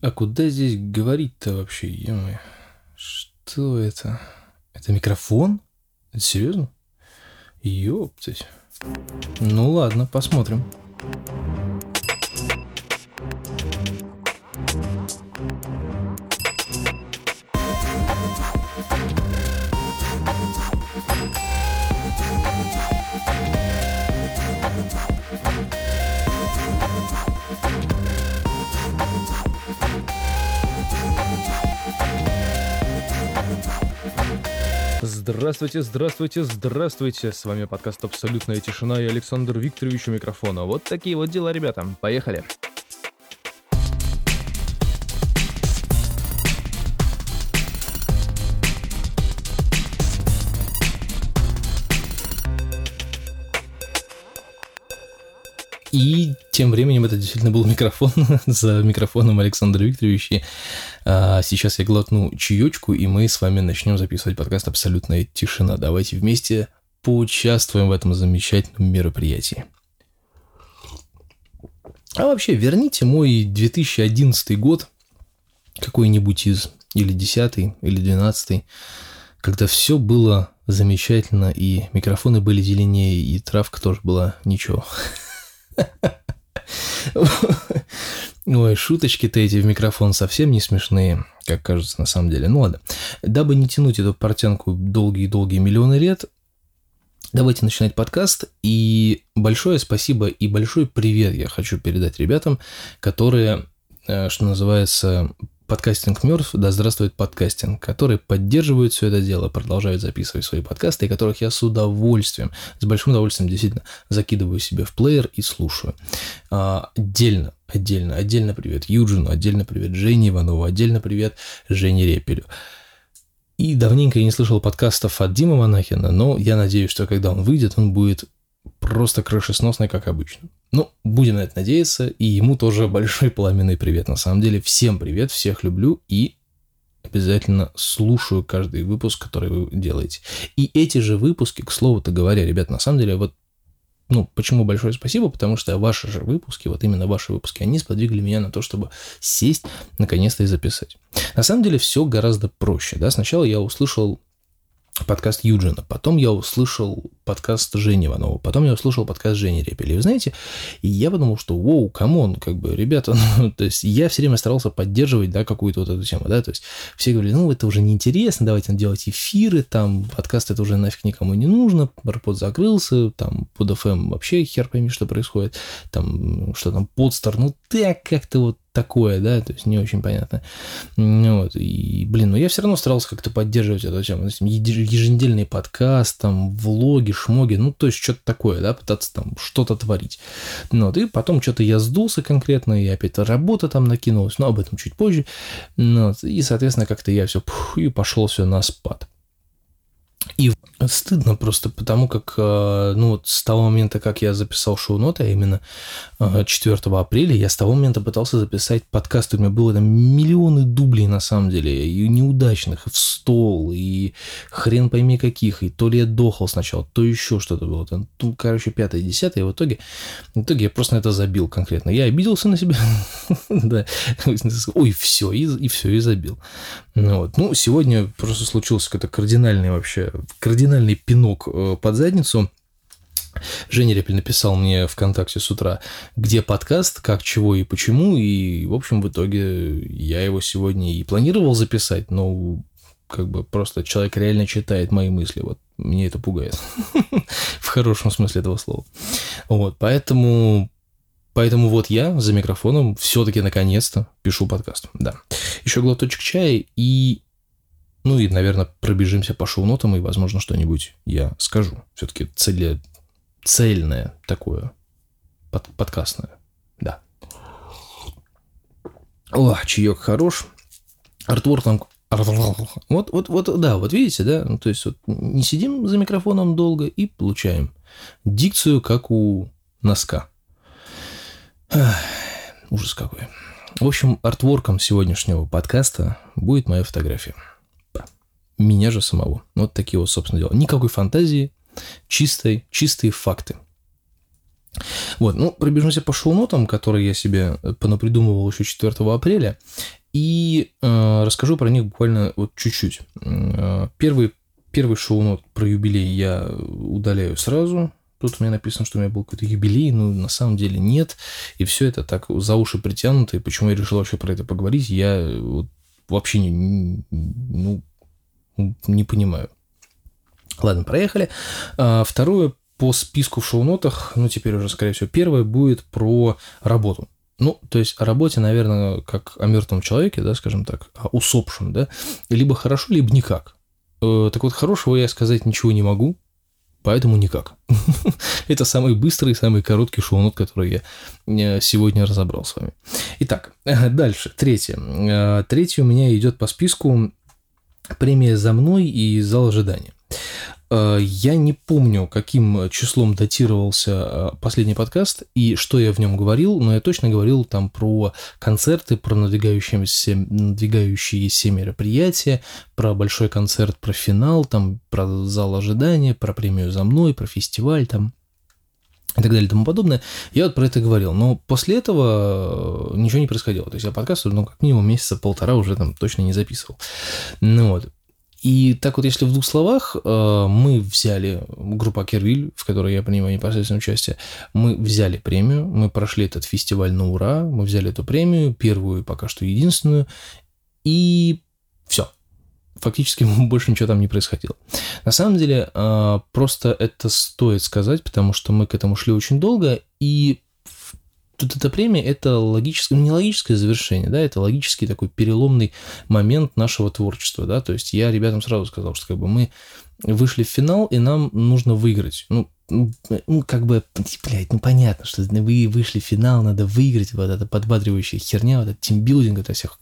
А куда здесь говорить-то вообще, ё Что это? Это микрофон? Это серьезно? Ёптать. Ну ладно, посмотрим. Здравствуйте, здравствуйте, здравствуйте. С вами подкаст «Абсолютная тишина» и Александр Викторович у микрофона. Вот такие вот дела, ребята. Поехали. И тем временем это действительно был микрофон за микрофоном Александра Викторовича. А сейчас я глотну чаечку, и мы с вами начнем записывать подкаст «Абсолютная тишина». Давайте вместе поучаствуем в этом замечательном мероприятии. А вообще, верните мой 2011 год, какой-нибудь из, или 10 или 12 когда все было замечательно, и микрофоны были зеленее, и травка тоже была ничего. Ой, шуточки-то эти в микрофон совсем не смешные, как кажется на самом деле. Ну ладно. Дабы не тянуть эту портянку долгие-долгие миллионы лет, давайте начинать подкаст. И большое спасибо и большой привет я хочу передать ребятам, которые, э, что называется, подкастинг мертв, да здравствует подкастинг, которые поддерживают все это дело, продолжают записывать свои подкасты, и которых я с удовольствием, с большим удовольствием действительно закидываю себе в плеер и слушаю. А, отдельно, отдельно, отдельно привет Юджину, отдельно привет Жене Иванову, отдельно привет Жене Репелю. И давненько я не слышал подкастов от Димы Монахина, но я надеюсь, что когда он выйдет, он будет просто крышесносный, как обычно. Ну, будем на это надеяться, и ему тоже большой пламенный привет. На самом деле, всем привет, всех люблю и обязательно слушаю каждый выпуск, который вы делаете. И эти же выпуски, к слову-то говоря, ребят, на самом деле, вот ну, почему большое спасибо? Потому что ваши же выпуски, вот именно ваши выпуски, они сподвигли меня на то, чтобы сесть наконец-то и записать. На самом деле все гораздо проще, да. Сначала я услышал подкаст Юджина, потом я услышал подкаст Жени Иванова, потом я услышал подкаст Жени Репели. Вы знаете, и я подумал, что wow, come on, как бы, ребята, ну, то есть я все время старался поддерживать, да, какую-то вот эту тему, да, то есть все говорили, ну, это уже неинтересно, давайте делать эфиры, там, подкаст это уже нафиг никому не нужно, Барпод закрылся, там, под FM вообще хер пойми, что происходит, там, что там, подстар, ну, так как-то вот такое, да, то есть не очень понятно. Ну вот, и, блин, но я все равно старался как-то поддерживать эту тему. Еженедельный подкаст, там, влоги, шмоги, ну, то есть что-то такое, да, пытаться там что-то творить. Ну, вот, и потом что-то я сдулся конкретно, и опять работа там накинулась, но об этом чуть позже. Ну, вот, и, соответственно, как-то я все, и пошел все на спад. И стыдно просто, потому как, э, ну вот с того момента, как я записал шоу-ноты, а именно 4 э, апреля, я с того момента пытался записать подкаст, у меня было там миллионы дублей на самом деле, и неудачных, и в стол, и хрен пойми каких, и то ли я дохал сначала, то еще что-то было, там, ну, короче, пятое, десятое, и в итоге, в итоге я просто на это забил конкретно. Я обиделся на себя, да, ой, все, и все, и забил. Ну, вот. ну, сегодня просто случился какой-то кардинальный вообще, кардинальный пинок э, под задницу. Женя Репель написал мне ВКонтакте с утра, где подкаст, как, чего и почему, и, в общем, в итоге я его сегодня и планировал записать, но как бы просто человек реально читает мои мысли, вот мне это пугает, в хорошем смысле этого слова. Вот, поэтому Поэтому вот я за микрофоном все-таки наконец-то пишу подкаст. Да. Еще глоточек чая и ну и, наверное, пробежимся по шоу-нотам, и, возможно, что-нибудь я скажу. Все-таки цели... цельное такое, под... подкастное. Да. О, чаек хорош. Артвор там вот, вот, вот, да, вот видите, да, ну, то есть вот не сидим за микрофоном долго и получаем дикцию, как у носка. Ах, ужас какой. В общем, артворком сегодняшнего подкаста будет моя фотография меня же самого. Вот такие вот, собственно, дела. Никакой фантазии, чистой, чистые факты. Вот, ну, пробежимся по шоу-нотам, которые я себе понапридумывал еще 4 апреля, и э, расскажу про них буквально вот чуть-чуть. Э, первый, первый шоу-нот про юбилей я удаляю сразу, Тут у меня написано, что у меня был какой-то юбилей, но на самом деле нет. И все это так за уши притянуто. И почему я решил вообще про это поговорить, я вот вообще не, ну, не понимаю. Ладно, проехали. А, второе по списку в шоу-нотах, ну, теперь уже, скорее всего, первое будет про работу. Ну, то есть о работе, наверное, как о мертвом человеке, да, скажем так, о усопшем, да, либо хорошо, либо никак. Э, так вот, хорошего я сказать ничего не могу, Поэтому никак. Это самый быстрый, самый короткий шоу-нот, который я э, сегодня разобрал с вами. Итак, дальше. Третье. Э, третье у меня идет по списку премия «За мной» и «Зал ожидания». Э, я не помню, каким числом датировался э, последний подкаст и что я в нем говорил, но я точно говорил там про концерты, про надвигающиеся, надвигающиеся мероприятия, про большой концерт, про финал, там, про зал ожидания, про премию «За мной», про фестиваль там и так далее и тому подобное. Я вот про это говорил. Но после этого э, ничего не происходило. То есть я подкаст, ну, как минимум месяца полтора уже там точно не записывал. Ну вот. И так вот, если в двух словах, э, мы взяли, группа Кервиль, в которой я принимаю непосредственное участие, мы взяли премию, мы прошли этот фестиваль на ура, мы взяли эту премию, первую пока что единственную, и все. Фактически больше ничего там не происходило. На самом деле, э, просто это стоит сказать, потому что мы к этому шли очень долго, и тут эта премия – это логическое, ну, не логическое завершение, да, это логический такой переломный момент нашего творчества, да, то есть я ребятам сразу сказал, что как бы мы вышли в финал, и нам нужно выиграть. Ну, ну, ну, как бы, блядь, ну понятно, что вы вышли в финал, надо выиграть, вот эта подбадривающая херня, вот этот тимбилдинг, это всех,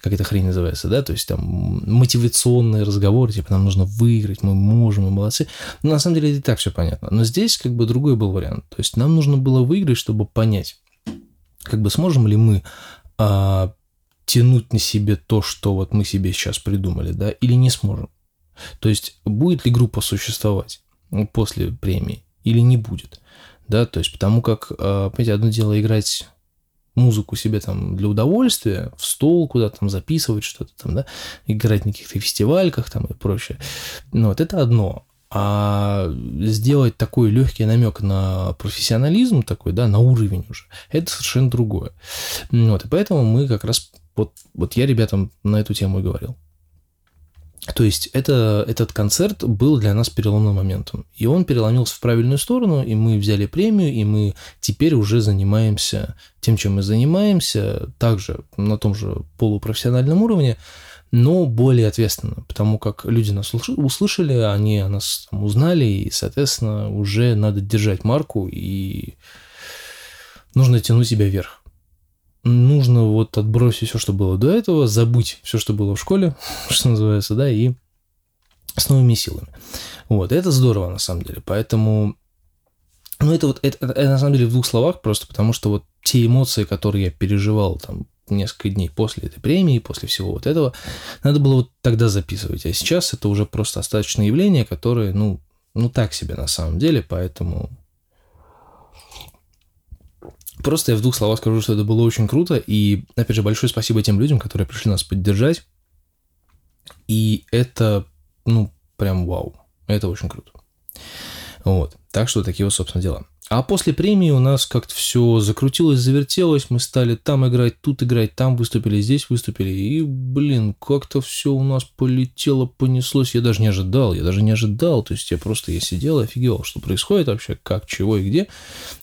как эта хрень называется, да, то есть там мотивационные разговоры, типа нам нужно выиграть, мы можем, мы молодцы. Но на самом деле и так все понятно. Но здесь как бы другой был вариант. То есть нам нужно было выиграть, чтобы понять, как бы сможем ли мы а, тянуть на себе то, что вот мы себе сейчас придумали, да, или не сможем. То есть будет ли группа существовать? после премии или не будет. Да, то есть потому как, а, понимаете, одно дело играть музыку себе там для удовольствия, в стол куда-то там записывать что-то там, да, играть на каких-то фестивальках там и прочее. Ну, вот это одно. А сделать такой легкий намек на профессионализм такой, да, на уровень уже, это совершенно другое. Вот, и поэтому мы как раз, вот, вот я ребятам на эту тему и говорил. То есть это, этот концерт был для нас переломным моментом. И он переломился в правильную сторону, и мы взяли премию, и мы теперь уже занимаемся тем, чем мы занимаемся, также на том же полупрофессиональном уровне, но более ответственно, потому как люди нас услышали, они о нас там узнали, и, соответственно, уже надо держать марку, и нужно тянуть себя вверх нужно вот отбросить все, что было до этого, забыть все, что было в школе, что называется, да, и с новыми силами. Вот, это здорово на самом деле, поэтому, ну это вот, это, это, на самом деле в двух словах, просто потому что вот те эмоции, которые я переживал там несколько дней после этой премии, после всего вот этого, надо было вот тогда записывать, а сейчас это уже просто остаточное явление, которое, ну, ну так себе на самом деле, поэтому Просто я в двух словах скажу, что это было очень круто. И, опять же, большое спасибо тем людям, которые пришли нас поддержать. И это, ну, прям вау. Это очень круто. Вот. Так что такие вот, собственно, дела. А после премии у нас как-то все закрутилось, завертелось, мы стали там играть, тут играть, там выступили, здесь выступили, и, блин, как-то все у нас полетело, понеслось, я даже не ожидал, я даже не ожидал, то есть я просто, я сидел и офигел, что происходит вообще, как, чего и где,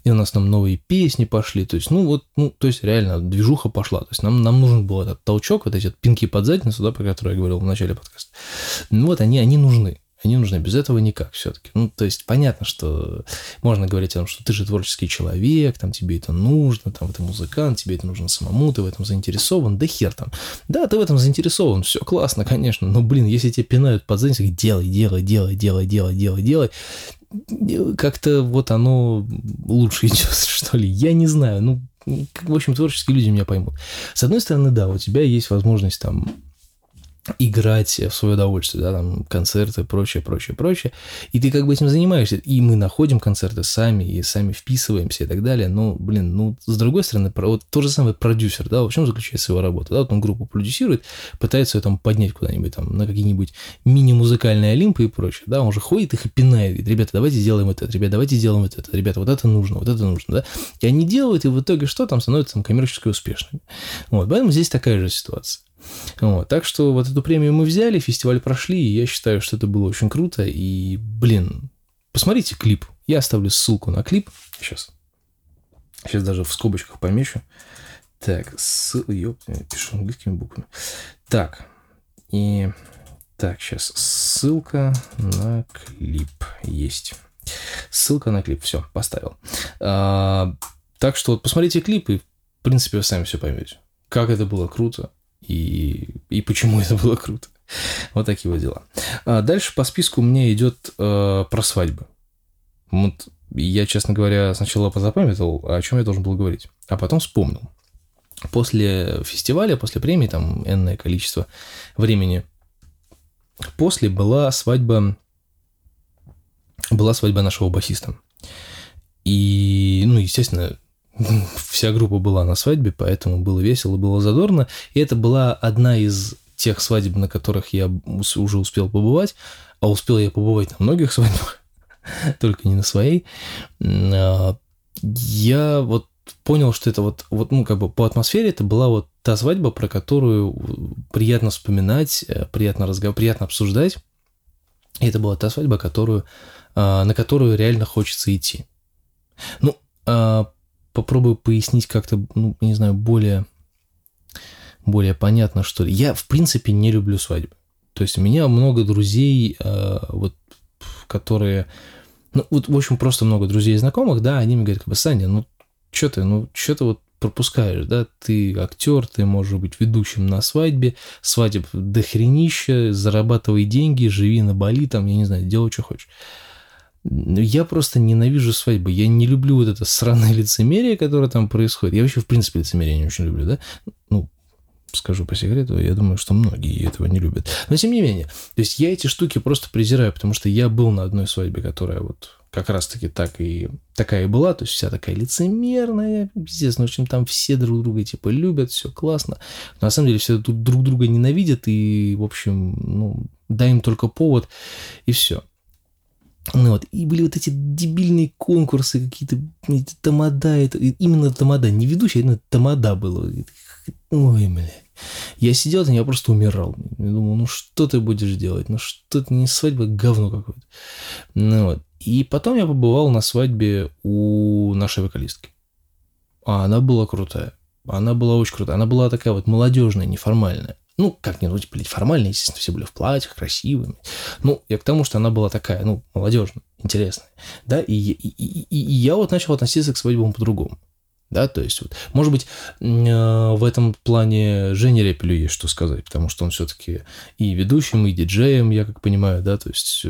и у нас там новые песни пошли, то есть, ну вот, ну, то есть реально движуха пошла, то есть нам, нам нужен был этот толчок, вот эти пинки под задницу, да, про которые я говорил в начале подкаста, ну вот они, они нужны, они нужны. Без этого никак все-таки. Ну, то есть понятно, что можно говорить о том, что ты же творческий человек, там тебе это нужно, там ты музыкант, тебе это нужно самому, ты в этом заинтересован, да хер там. Да, ты в этом заинтересован, все классно, конечно, но, блин, если тебе пинают под задницу, делай, делай, делай, делай, делай, делай, делай, как-то вот оно лучше идет, что ли, я не знаю, ну, в общем, творческие люди меня поймут. С одной стороны, да, у тебя есть возможность там играть в свое удовольствие, да, там концерты, прочее, прочее, прочее. И ты как бы этим занимаешься. И мы находим концерты сами, и сами вписываемся и так далее. Но, блин, ну, с другой стороны, вот тот же самый продюсер, да, в чем заключается его работа? Да, вот он группу продюсирует, пытается ее там поднять куда-нибудь там на какие-нибудь мини-музыкальные олимпы и прочее, да, он же ходит их и пинает, говорит, ребята, давайте сделаем это, ребята, давайте сделаем это, ребята, вот это нужно, вот это нужно, да. И они делают, и в итоге что там становится там коммерчески успешными. Вот, поэтому здесь такая же ситуация. Вот, так что вот эту премию мы взяли, фестиваль прошли, и я считаю, что это было очень круто. И, блин, посмотрите клип. Я оставлю ссылку на клип. Сейчас. Сейчас даже в скобочках помечу. Так, с... Ёп, пишу английскими буквами. Так, и... Так, сейчас ссылка на клип есть. Ссылка на клип, все, поставил. А, так что вот посмотрите клип, и, в принципе, вы сами все поймете. Как это было круто и, и почему это было круто. Вот такие вот дела. А дальше по списку меня идет э, про свадьбы. Вот я, честно говоря, сначала позапамятовал, о чем я должен был говорить, а потом вспомнил. После фестиваля, после премии, там энное количество времени, после была свадьба, была свадьба нашего басиста. И, ну, естественно, вся группа была на свадьбе, поэтому было весело, было задорно. И это была одна из тех свадеб, на которых я уже успел побывать, а успел я побывать на многих свадьбах, только не на своей. А, я вот понял, что это вот, вот, ну, как бы по атмосфере это была вот та свадьба, про которую приятно вспоминать, э, приятно разговаривать, приятно обсуждать. И это была та свадьба, которую, а, на которую реально хочется идти. Ну, а, попробую пояснить как-то, ну, не знаю, более, более понятно, что ли. Я, в принципе, не люблю свадьбы. То есть у меня много друзей, э, вот, которые... Ну, вот, в общем, просто много друзей и знакомых, да, они мне говорят, как бы, Саня, ну, что ты, ну, что ты вот пропускаешь, да, ты актер, ты можешь быть ведущим на свадьбе, свадеб дохренища, зарабатывай деньги, живи на Бали, там, я не знаю, делай, что хочешь. Ну, я просто ненавижу свадьбы. Я не люблю вот это сраное лицемерие, которое там происходит. Я вообще, в принципе, лицемерие не очень люблю, да? Ну, скажу по секрету, я думаю, что многие этого не любят. Но тем не менее, то есть я эти штуки просто презираю, потому что я был на одной свадьбе, которая вот как раз-таки так и такая и была, то есть вся такая лицемерная, пиздец, ну, в общем, там все друг друга, типа, любят, все классно. Но на самом деле все друг друга ненавидят, и, в общем, ну, дай им только повод, и все. Ну, вот. И были вот эти дебильные конкурсы, какие-то эти тамада, это, именно тамада, не ведущий, а именно тамада было. Ой, бля. Я сидел, и я просто умирал. Я думал, ну что ты будешь делать? Ну что это не свадьба, говно какое-то. Ну вот. И потом я побывал на свадьбе у нашей вокалистки. А она была крутая. Она была очень крутая. Она была такая вот молодежная, неформальная. Ну, как-нибудь, блядь, формально, естественно, все были в платьях, красивыми. Ну, я к тому, что она была такая, ну, молодежная, интересная. Да, и, и, и, и я вот начал относиться к свадьбам по-другому да, то есть вот, может быть, э, в этом плане Жене Репелю есть что сказать, потому что он все-таки и ведущим, и диджеем, я как понимаю, да, то есть, э,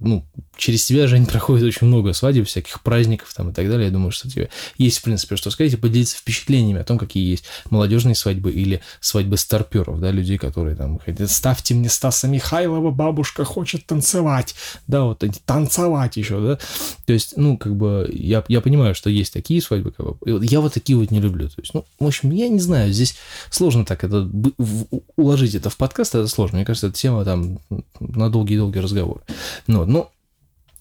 ну, через тебя, Жень, проходит очень много свадеб, всяких праздников там и так далее, я думаю, что тебе есть, в принципе, что сказать и поделиться впечатлениями о том, какие есть молодежные свадьбы или свадьбы старперов, да, людей, которые там хотят, ставьте мне Стаса Михайлова, бабушка хочет танцевать, да, вот танцевать еще, да, то есть, ну, как бы, я, я понимаю, что есть такие свадьбы, как бы, я вот такие вот не люблю. То есть, ну, в общем, я не знаю, здесь сложно так это уложить это в подкаст, это сложно. Мне кажется, эта тема там на долгие-долгие разговоры. Ну, но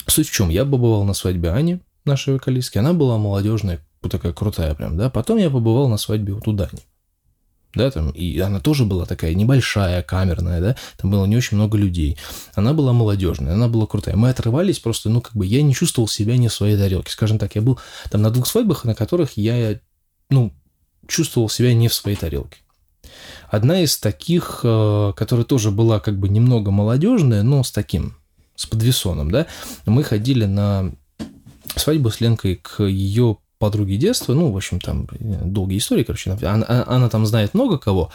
суть в чем? Я побывал на свадьбе Ани, нашей вокалистки. Она была молодежная, такая крутая прям, да. Потом я побывал на свадьбе вот у Дани да, там, и она тоже была такая небольшая, камерная, да, там было не очень много людей. Она была молодежная, она была крутая. Мы отрывались просто, ну, как бы я не чувствовал себя не в своей тарелке. Скажем так, я был там на двух свадьбах, на которых я, ну, чувствовал себя не в своей тарелке. Одна из таких, э, которая тоже была как бы немного молодежная, но с таким, с подвесоном, да, мы ходили на свадьбу с Ленкой к ее подруги детства, ну, в общем, там долгие истории, короче, она, она там знает много кого,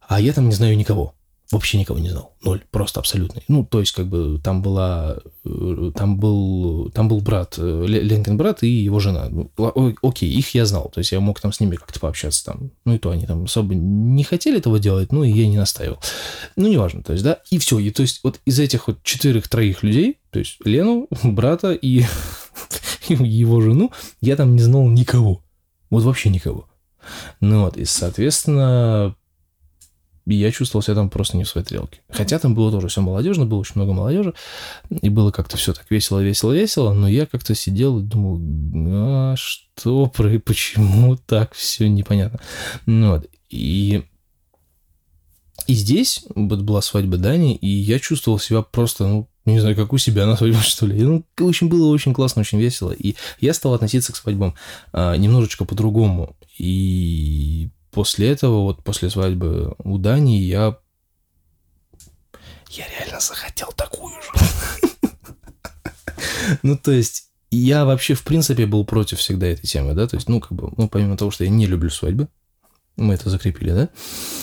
а я там не знаю никого. Вообще никого не знал. Ноль, просто абсолютный. Ну, то есть, как бы, там была, э, там был, там был брат, э, Ленкин брат и его жена. Ну, окей, их я знал, то есть я мог там с ними как-то пообщаться там. Ну, и то они там особо не хотели этого делать, ну, и я не настаивал. Ну, неважно, то есть, да, и все. И то есть, вот из этих вот четырех-троих людей, то есть, Лену, брата и его жену, я там не знал никого. Вот вообще никого. Ну вот, и, соответственно, и я чувствовал себя там просто не в своей тарелке. Хотя там было тоже все молодежно, было очень много молодежи, и было как-то все так весело, весело, весело, но я как-то сидел и думал, а что, про, почему так все непонятно. Ну, вот. И, и здесь вот была свадьба Дани, и я чувствовал себя просто, ну, не знаю, как у себя на свадьбе, что ли. Ну, очень было очень классно, очень весело. И я стал относиться к свадьбам а, немножечко по-другому. И после этого, вот после свадьбы у Дани, я... Я реально захотел такую же. Ну, то есть, я вообще, в принципе, был против всегда этой темы, да, то есть, ну, как бы, ну, помимо того, что я не люблю свадьбы, мы это закрепили, да,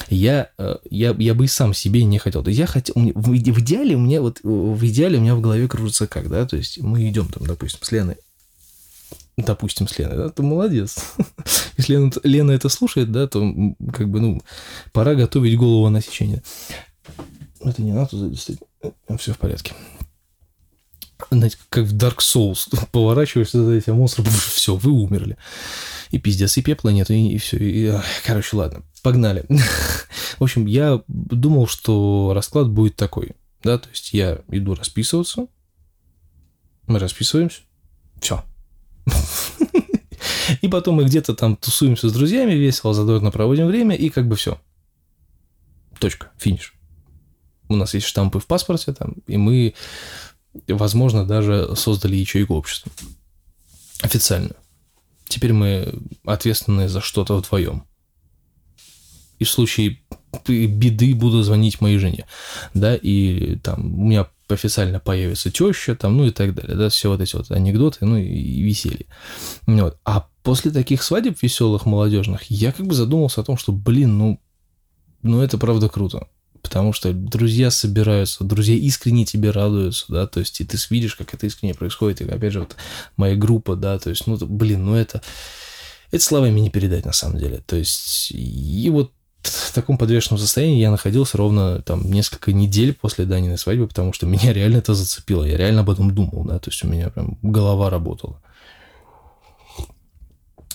я, э, я, я бы и сам себе не хотел. То есть я хотел, в идеале у меня вот, в идеале у меня в голове кружится как, да, то есть мы идем там, допустим, с Леной допустим, с Леной, да, ты молодец. Если Лена, Лена это слушает, да, то как бы, ну, пора готовить голову на сечение. Это не надо задействовать. Все в порядке. Знаете, как в Dark Souls. Поворачиваешься за этим монстром, все, вы умерли. И пиздец, и пепла нет, и, и все. И, короче, ладно, погнали. В общем, я думал, что расклад будет такой. Да, то есть я иду расписываться, мы расписываемся, все, и потом мы где-то там тусуемся с друзьями, весело, задорно проводим время, и как бы все. Точка, финиш. У нас есть штампы в паспорте, там, и мы, возможно, даже создали ячейку общества. Официально. Теперь мы ответственны за что-то вдвоем. И в случае беды буду звонить моей жене, да, и там у меня официально появится теща, там, ну и так далее, да, все вот эти вот анекдоты, ну и, и веселье. Вот. А после таких свадеб веселых, молодежных, я как бы задумался о том, что, блин, ну, ну это правда круто. Потому что друзья собираются, друзья искренне тебе радуются, да, то есть и ты видишь, как это искренне происходит, и опять же вот моя группа, да, то есть, ну, блин, ну это, это словами не передать на самом деле. То есть, и вот в таком подвешенном состоянии я находился ровно там несколько недель после Даниной свадьбы, потому что меня реально это зацепило. Я реально об этом думал, да, то есть у меня прям голова работала.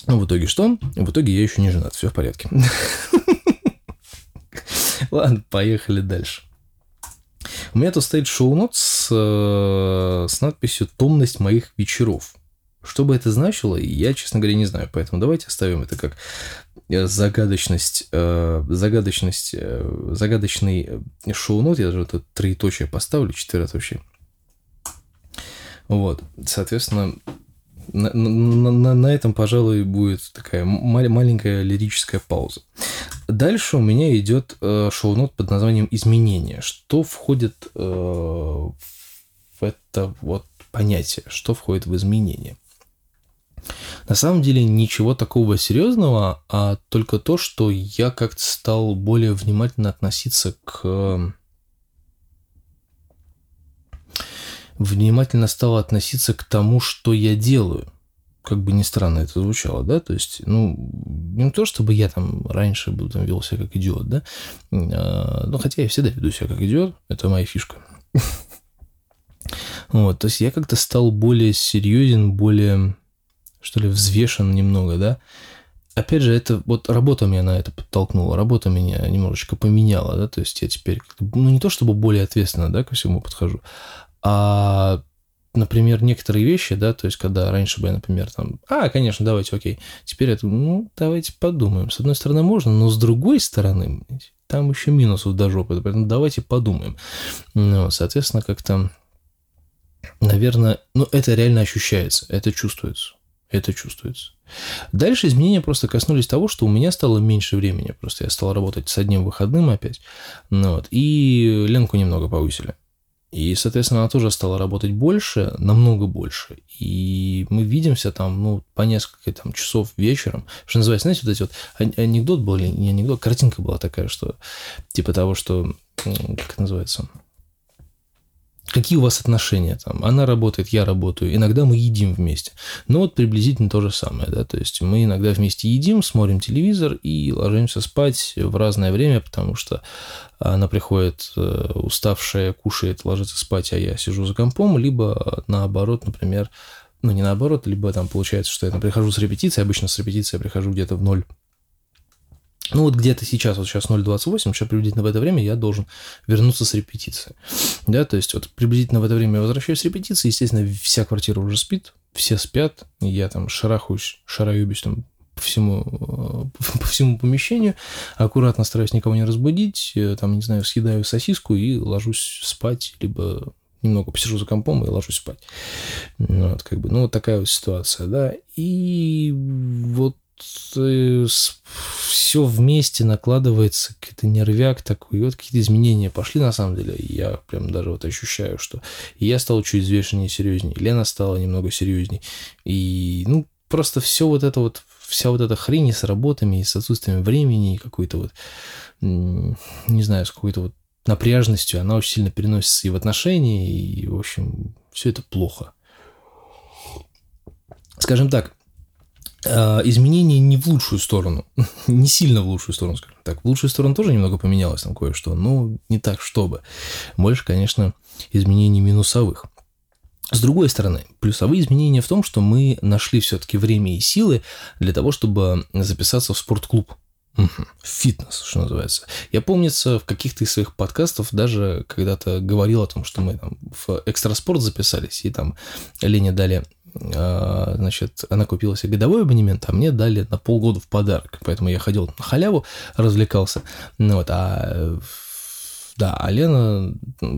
Ну, в итоге что? В итоге я еще не женат, все в порядке. Ладно, поехали дальше. У меня тут стоит шоу-нот с, э, с надписью «Томность моих вечеров». Что бы это значило, я, честно говоря, не знаю. Поэтому давайте оставим это как Э, загадочность, э, загадочность, э, загадочный шоу-нот, я даже тут троеточие поставлю, четвероточие. Вот, соответственно, на, на, на, на этом, пожалуй, будет такая маленькая лирическая пауза. Дальше у меня идет шоу-нот под названием «Изменения». Что входит в это вот понятие, что входит в изменения? На самом деле ничего такого серьезного, а только то, что я как-то стал более внимательно относиться к... Внимательно стал относиться к тому, что я делаю. Как бы ни странно это звучало, да, то есть, ну, не то, чтобы я там раньше был, там, вел себя как идиот, да, а, ну, хотя я всегда веду себя как идиот, это моя фишка. Вот, то есть я как-то стал более серьезен, более что ли, взвешен немного, да. Опять же, это вот работа меня на это подтолкнула, работа меня немножечко поменяла, да, то есть я теперь, ну, не то чтобы более ответственно, да, ко всему подхожу, а например, некоторые вещи, да, то есть, когда раньше бы я, например, там, а, конечно, давайте, окей, теперь это, ну, давайте подумаем. С одной стороны можно, но с другой стороны, там еще минусов до жопы, поэтому давайте подумаем. Ну, соответственно, как-то, наверное, ну, это реально ощущается, это чувствуется. Это чувствуется. Дальше изменения просто коснулись того, что у меня стало меньше времени. Просто я стал работать с одним выходным опять. Ну, вот, и Ленку немного повысили. И, соответственно, она тоже стала работать больше, намного больше. И мы видимся там, ну, по несколько там часов вечером. Что называется, знаете, вот эти вот анекдот был или не анекдот, картинка была такая, что типа того, что, как это называется, Какие у вас отношения там? Она работает, я работаю. Иногда мы едим вместе. Ну вот приблизительно то же самое, да. То есть мы иногда вместе едим, смотрим телевизор и ложимся спать в разное время, потому что она приходит э, уставшая, кушает, ложится спать, а я сижу за компом, либо наоборот, например, ну не наоборот, либо там получается, что я там прихожу с репетиции, обычно с репетиции я прихожу где-то в ноль ну вот где-то сейчас, вот сейчас 0.28, сейчас приблизительно в это время я должен вернуться с репетиции. Да, то есть вот приблизительно в это время я возвращаюсь с репетиции, естественно, вся квартира уже спит, все спят, я там шарахаюсь, шараюсь там по всему, э, по всему помещению, аккуратно стараюсь никого не разбудить, э, там, не знаю, съедаю сосиску и ложусь спать, либо немного посижу за компом и ложусь спать. Вот, как бы, ну, вот такая вот ситуация, да. И вот все вместе накладывается, какой-то нервяк такой, и вот какие-то изменения пошли на самом деле. Я прям даже вот ощущаю, что я стал чуть взвешеннее, серьезнее, Лена стала немного серьезней. И, ну, просто все вот это вот, вся вот эта хрень с работами, и с отсутствием времени, и какой-то вот, не знаю, с какой-то вот напряженностью, она очень сильно переносится и в отношения, и, в общем, все это плохо. Скажем так, изменения не в лучшую сторону, не сильно в лучшую сторону, скажем так. В лучшую сторону тоже немного поменялось там кое-что, но не так, чтобы. Больше, конечно, изменений минусовых. С другой стороны, плюсовые изменения в том, что мы нашли все-таки время и силы для того, чтобы записаться в спортклуб. Фитнес, что называется. Я помнится, в каких-то из своих подкастов даже когда-то говорил о том, что мы там в экстраспорт записались, и там Лене дали значит, она купила себе годовой абонемент, а мне дали на полгода в подарок. Поэтому я ходил на халяву, развлекался. Ну, вот, а да, а Лена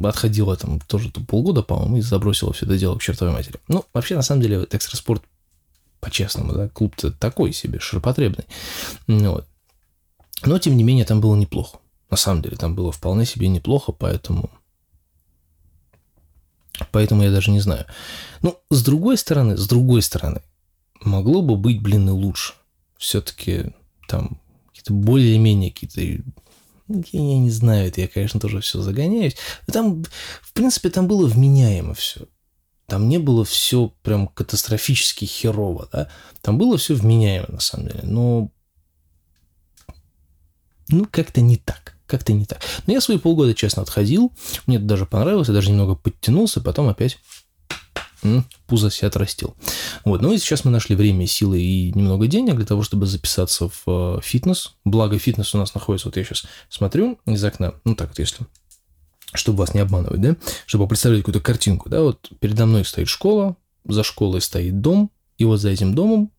отходила там тоже полгода, по-моему, и забросила все это дело к чертовой матери. Ну, вообще, на самом деле, экстраспорт, по-честному, да, клуб-то такой себе, широпотребный. Ну, вот. Но, тем не менее, там было неплохо. На самом деле, там было вполне себе неплохо, поэтому Поэтому я даже не знаю. Ну, с другой стороны, с другой стороны, могло бы быть, блин, и лучше. Все-таки там какие-то более-менее какие-то ну, я, я не знаю, это я, конечно, тоже все загоняюсь. Но там, в принципе, там было вменяемо все. Там не было все прям катастрофически херово, да. Там было все вменяемо, на самом деле. Но, ну, как-то не так как-то не так. Но я свои полгода, честно, отходил. Мне это даже понравилось, я даже немного подтянулся, потом опять пузо себе отрастил. Вот. Ну и сейчас мы нашли время, силы и немного денег для того, чтобы записаться в э, фитнес. Благо, фитнес у нас находится, вот я сейчас смотрю из окна, ну так вот если, чтобы вас не обманывать, да, чтобы представлять какую-то картинку, да, вот передо мной стоит школа, за школой стоит дом, и вот за этим домом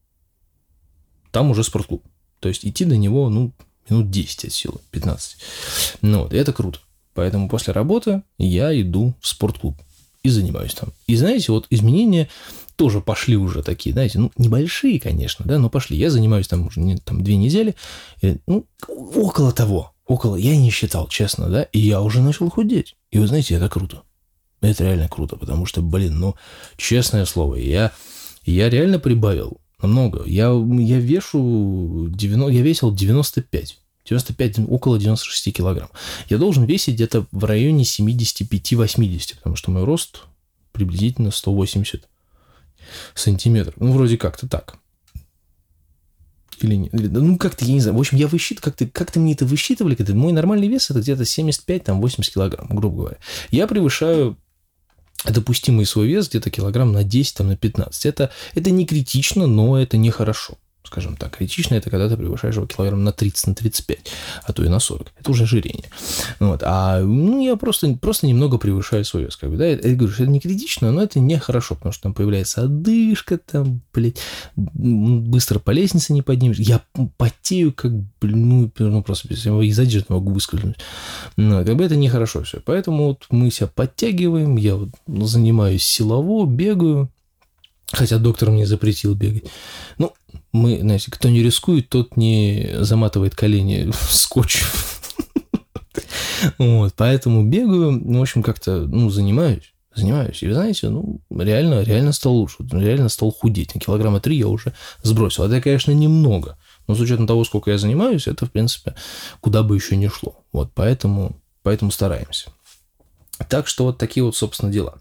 там уже спортклуб. То есть идти до него, ну, минут 10 от силы, 15. Ну вот, и это круто. Поэтому после работы я иду в спортклуб и занимаюсь там. И знаете, вот изменения тоже пошли уже такие, знаете, ну, небольшие, конечно, да, но пошли. Я занимаюсь там уже не, там, две недели, и, ну, около того, около, я не считал, честно, да, и я уже начал худеть. И вы знаете, это круто. Это реально круто, потому что, блин, ну, честное слово, я, я реально прибавил намного. Я, я вешу 90, я весил 95. 95, около 96 килограмм. Я должен весить где-то в районе 75-80, потому что мой рост приблизительно 180 сантиметров. Ну, вроде как-то так. Или нет? Ну, как-то, я не знаю. В общем, я высчитываю, как-то, как-то мне это высчитывали, когда мой нормальный вес это где-то 75-80 килограмм, грубо говоря. Я превышаю допустимый свой вес где-то килограмм на 10, там, на 15. Это, это не критично, но это нехорошо скажем так, критично это когда ты превышаешь его килограмм на 30, на 35, а то и на 40. Это уже ожирение. Вот. А ну, я просто, просто немного превышаю свой вес. Как бы, да? Я, я говорю, что это не критично, но это нехорошо, потому что там появляется одышка, там, блядь, быстро по лестнице не поднимешь. Я потею, как, блин, ну, ну просто без из одежды могу выскользнуть. Ну, как бы это нехорошо все. Поэтому вот мы себя подтягиваем, я вот занимаюсь силово, бегаю, Хотя доктор мне запретил бегать. Ну, мы, знаете, кто не рискует, тот не заматывает колени в скотч. Вот, поэтому бегаю, ну, в общем, как-то, ну, занимаюсь занимаюсь. И вы знаете, ну, реально, реально стал лучше. Реально стал худеть. На килограмма три я уже сбросил. Это, конечно, немного. Но с учетом того, сколько я занимаюсь, это, в принципе, куда бы еще не шло. Вот, поэтому, поэтому стараемся. Так что вот такие вот, собственно, дела.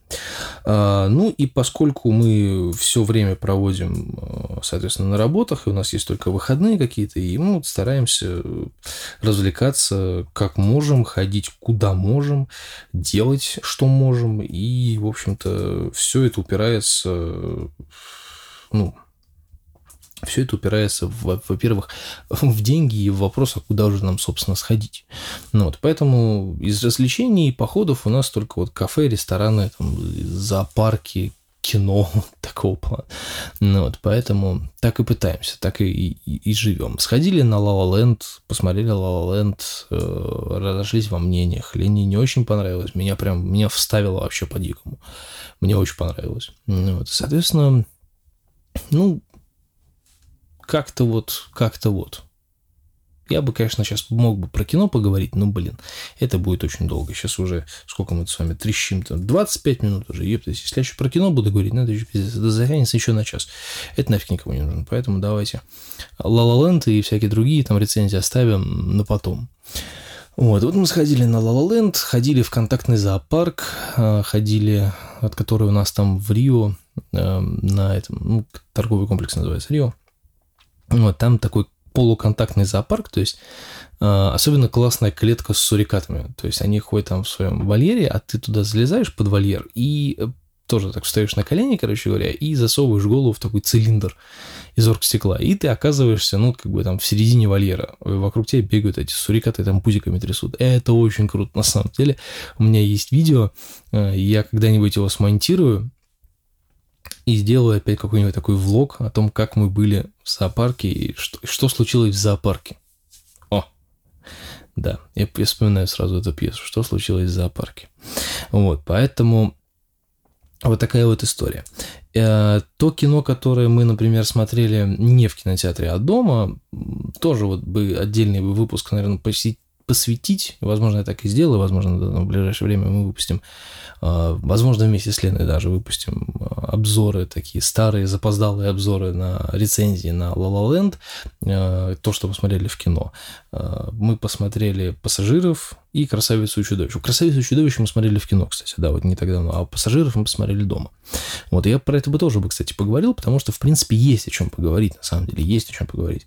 А, ну и поскольку мы все время проводим, а, соответственно, на работах, и у нас есть только выходные какие-то, и мы вот стараемся развлекаться как можем, ходить куда можем, делать что можем, и, в общем-то, все это упирается, ну, все это упирается, во-первых, в деньги и в вопрос, а куда уже нам, собственно, сходить. Ну, вот, поэтому из развлечений и походов у нас только вот кафе, рестораны, там, зоопарки, кино такого плана. Ну, вот, поэтому так и пытаемся, так и, и, и живем. Сходили на La Land, посмотрели La Land, э, разошлись во мнениях. Лене не очень понравилось, меня прям, меня вставило вообще по-дикому. Мне очень понравилось. Ну, вот, соответственно, ну, как-то вот, как-то вот. Я бы, конечно, сейчас мог бы про кино поговорить, но, блин, это будет очень долго. Сейчас уже, сколько мы с вами трещим, там, 25 минут уже, ептать. Если я еще про кино буду говорить, ну, это, это затянется еще на час. Это нафиг никому не нужно. Поэтому давайте La Land и всякие другие там рецензии оставим на потом. Вот, вот мы сходили на La Land, ходили в контактный зоопарк, а, ходили, от которой у нас там в Рио, э, на этом, ну, торговый комплекс называется Рио, вот, там такой полуконтактный зоопарк, то есть э, особенно классная клетка с сурикатами. То есть они ходят там в своем вольере, а ты туда залезаешь под вольер и э, тоже так встаешь на колени, короче говоря, и засовываешь голову в такой цилиндр из оргстекла. И ты оказываешься, ну, как бы там в середине вольера. Вокруг тебя бегают эти сурикаты, там пузиками трясут. Это очень круто, на самом деле. У меня есть видео, э, я когда-нибудь его смонтирую, и сделаю опять какой-нибудь такой влог о том, как мы были в зоопарке и что, что случилось в зоопарке. О, да, я, вспоминаю сразу эту пьесу, что случилось в зоопарке. Вот, поэтому вот такая вот история. Э, то кино, которое мы, например, смотрели не в кинотеатре, а дома, тоже вот бы отдельный выпуск, наверное, посетить посвятить, возможно, я так и сделаю, возможно, в ближайшее время мы выпустим а, возможно, вместе с Леной даже выпустим а, обзоры, такие старые, запоздалые обзоры на рецензии на La La Land, то, что мы смотрели в кино. Мы посмотрели «Пассажиров» и «Красавицу и чудовище». «Красавицу и чудовище» мы смотрели в кино, кстати, да, вот не так давно, а «Пассажиров» мы посмотрели дома. Вот, я про это бы тоже бы, кстати, поговорил, потому что, в принципе, есть о чем поговорить, на самом деле, есть о чем поговорить.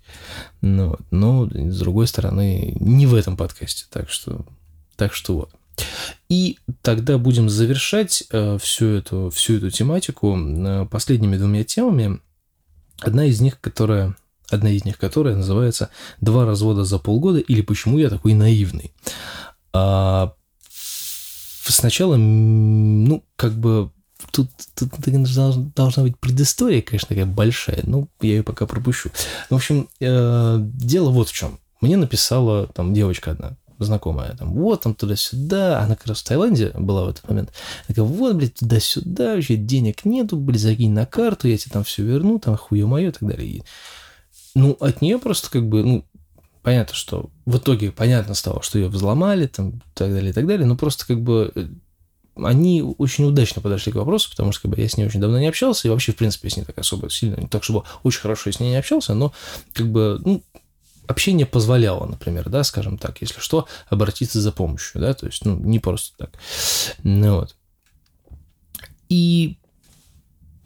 Ну, но, с другой стороны, не в этом подкасте, так что, так что вот. И тогда будем завершать э, всю, эту, всю эту тематику э, последними двумя темами. Одна из них, которая одна из них, которая называется «Два развода за полгода» или «Почему я такой наивный?». А, сначала, ну, как бы тут, тут должна быть предыстория, конечно, такая большая, но я ее пока пропущу. В общем, э, дело вот в чем. Мне написала там девочка одна, знакомая, там, вот там туда-сюда, она как раз в Таиланде была в этот момент, такая, вот, блядь, туда-сюда, вообще денег нету, блядь, закинь на карту, я тебе там все верну, там, хуе мое и так далее. Ну, от нее просто как бы, ну, понятно, что в итоге понятно стало, что ее взломали, там, так далее, и так далее, но просто как бы э, они очень удачно подошли к вопросу, потому что как бы, я с ней очень давно не общался, и вообще, в принципе, с ней так особо сильно, не так, чтобы очень хорошо я с ней не общался, но как бы, ну, общение позволяло, например, да, скажем так, если что, обратиться за помощью, да, то есть, ну, не просто так. Ну, вот. И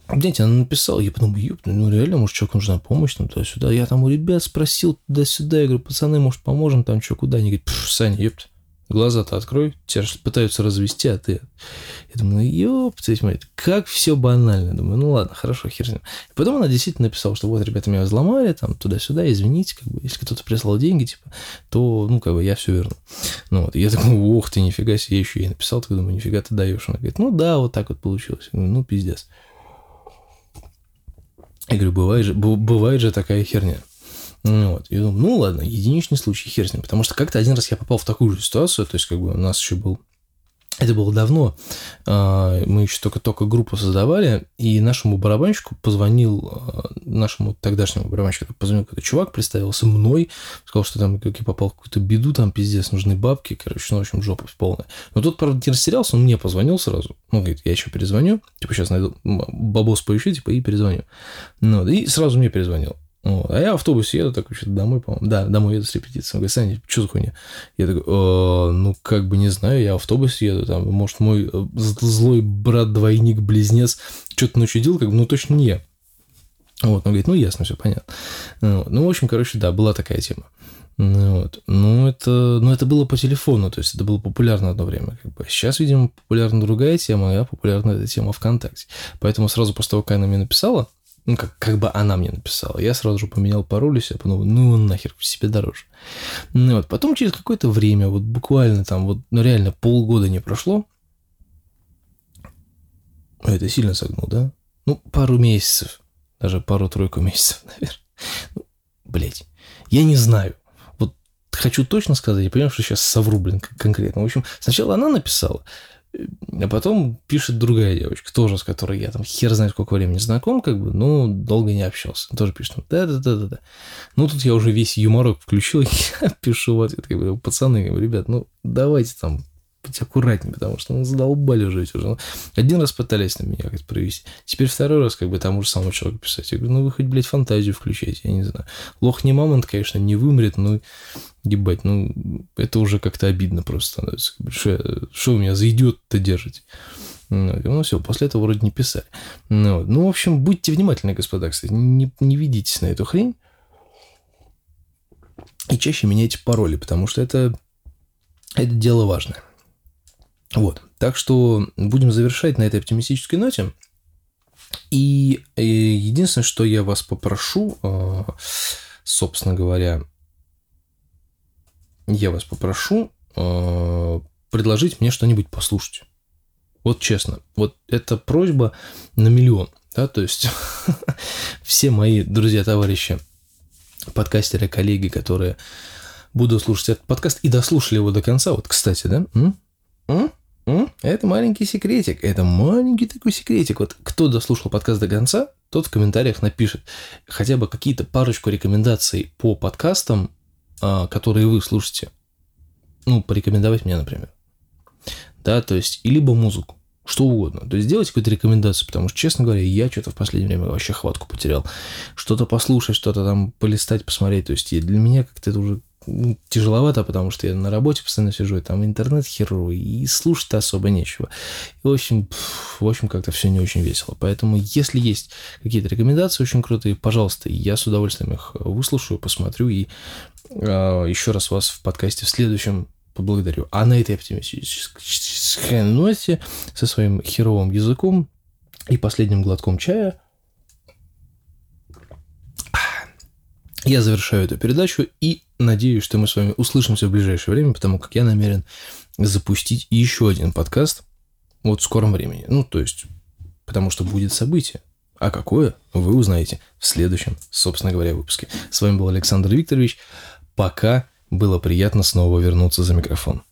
знаете, она написала, я подумал, ёп, ну реально, может, человеку нужна помощь, там, туда-сюда. Я там у ребят спросил туда-сюда, я говорю, пацаны, может, поможем, там, что, куда? Они говорят, Саня, ёпт, Глаза-то открой, тебя пытаются развести, а ты... Я думаю, ну, ёптать мать, как все банально. Думаю, ну ладно, хорошо, хер. И потом она действительно написала, что вот, ребята, меня взломали, там, туда-сюда, извините, как бы, если кто-то прислал деньги, типа, то, ну, как бы, я все верну. Ну, вот, я такой, ох ты, нифига себе, я еще ей написал, так думаю, нифига ты даешь. Она говорит, ну, да, вот так вот получилось. Я говорю, ну, пиздец. Я говорю, бывает же, бывает же такая херня. Ну вот. И думаю, ну ладно, единичный случай, хер с ним. Потому что как-то один раз я попал в такую же ситуацию, то есть как бы у нас еще был это было давно, а, мы еще только-только группу создавали, и нашему барабанщику позвонил, а, нашему тогдашнему барабанщику позвонил какой-то чувак, представился мной, сказал, что там как я попал в какую-то беду, там пиздец, нужны бабки, короче, ну, в общем, жопа полная. Но тот, правда, не растерялся, он мне позвонил сразу, ну, говорит, я еще перезвоню, типа, сейчас найду бабос поищу, типа, и перезвоню. Ну, и сразу мне перезвонил. Вот. А я в автобусе еду, такой, что-то домой, по-моему. Да, домой еду с репетицией. Он говорит, Саня, что за хуйня? Я такой, э, ну, как бы не знаю, я в автобусе еду, там, может, мой э, злой брат-двойник, близнец, что-то начудил, как бы, ну, точно не я. Вот, он говорит, ну, ясно, все понятно. Ну, ну, в общем, короче, да, была такая тема. Вот. Ну, это, ну, это было по телефону, то есть это было популярно одно время. Как бы. Сейчас, видимо, популярна другая тема, а популярна эта тема ВКонтакте. Поэтому сразу после того, как она мне написала, ну, как, как бы она мне написала. Я сразу же поменял пароль и себе подумал, ну, нахер, себе дороже. Ну, вот. Потом через какое-то время, вот буквально там, вот, ну, реально полгода не прошло, это сильно согнул, да? Ну, пару месяцев, даже пару-тройку месяцев, наверное. Ну, блять, я не знаю. Вот хочу точно сказать, я понимаю, что сейчас совру, блин, конкретно. В общем, сначала она написала, а потом пишет другая девочка, тоже с которой я там хер знает сколько времени знаком, как бы, ну, долго не общался. Тоже пишет, да-да-да-да-да. Ну, тут я уже весь юморок включил, я пишу в ответ, как бы, пацаны, ребят, ну, давайте там быть аккуратнее, потому что ну, задолбали уже. Ну, один раз пытались на меня как-то провести, теперь второй раз как бы тому же самому человеку писать. Я говорю, ну вы хоть, блядь, фантазию включайте, я не знаю. Лох не мамонт, конечно, не вымрет, но ебать, ну это уже как-то обидно просто становится. Что, что у меня за идиот-то держите? Ну, ну все, после этого вроде не писали. Ну, ну, в общем, будьте внимательны, господа, кстати, не, не ведитесь на эту хрень. И чаще меняйте пароли, потому что это, это дело важное. Вот. Так что будем завершать на этой оптимистической ноте. И э, единственное, что я вас попрошу, э, собственно говоря, я вас попрошу э, предложить мне что-нибудь послушать. Вот честно, вот это просьба на миллион. Да, то есть все мои друзья, товарищи, подкастеры, коллеги, которые будут слушать этот подкаст и дослушали его до конца, вот, кстати, да, м? М? Это маленький секретик. Это маленький такой секретик. Вот кто дослушал подкаст до конца, тот в комментариях напишет хотя бы какие-то парочку рекомендаций по подкастам, а, которые вы слушаете. Ну, порекомендовать мне, например. Да, то есть, и либо музыку, что угодно. То есть, сделайте какую-то рекомендацию, потому что, честно говоря, я что-то в последнее время вообще хватку потерял. Что-то послушать, что-то там полистать, посмотреть. То есть, для меня как-то это уже тяжеловато, потому что я на работе постоянно сижу, и там интернет херовый, и слушать-то особо нечего. И, в общем, в общем, как-то все не очень весело. Поэтому, если есть какие-то рекомендации очень крутые, пожалуйста, я с удовольствием их выслушаю, посмотрю, и э, еще раз вас в подкасте в следующем поблагодарю. А на этой оптимистической ноте со своим херовым языком и последним глотком чая – Я завершаю эту передачу и надеюсь, что мы с вами услышимся в ближайшее время, потому как я намерен запустить еще один подкаст вот в скором времени. Ну, то есть, потому что будет событие. А какое, вы узнаете в следующем, собственно говоря, выпуске. С вами был Александр Викторович. Пока было приятно снова вернуться за микрофон.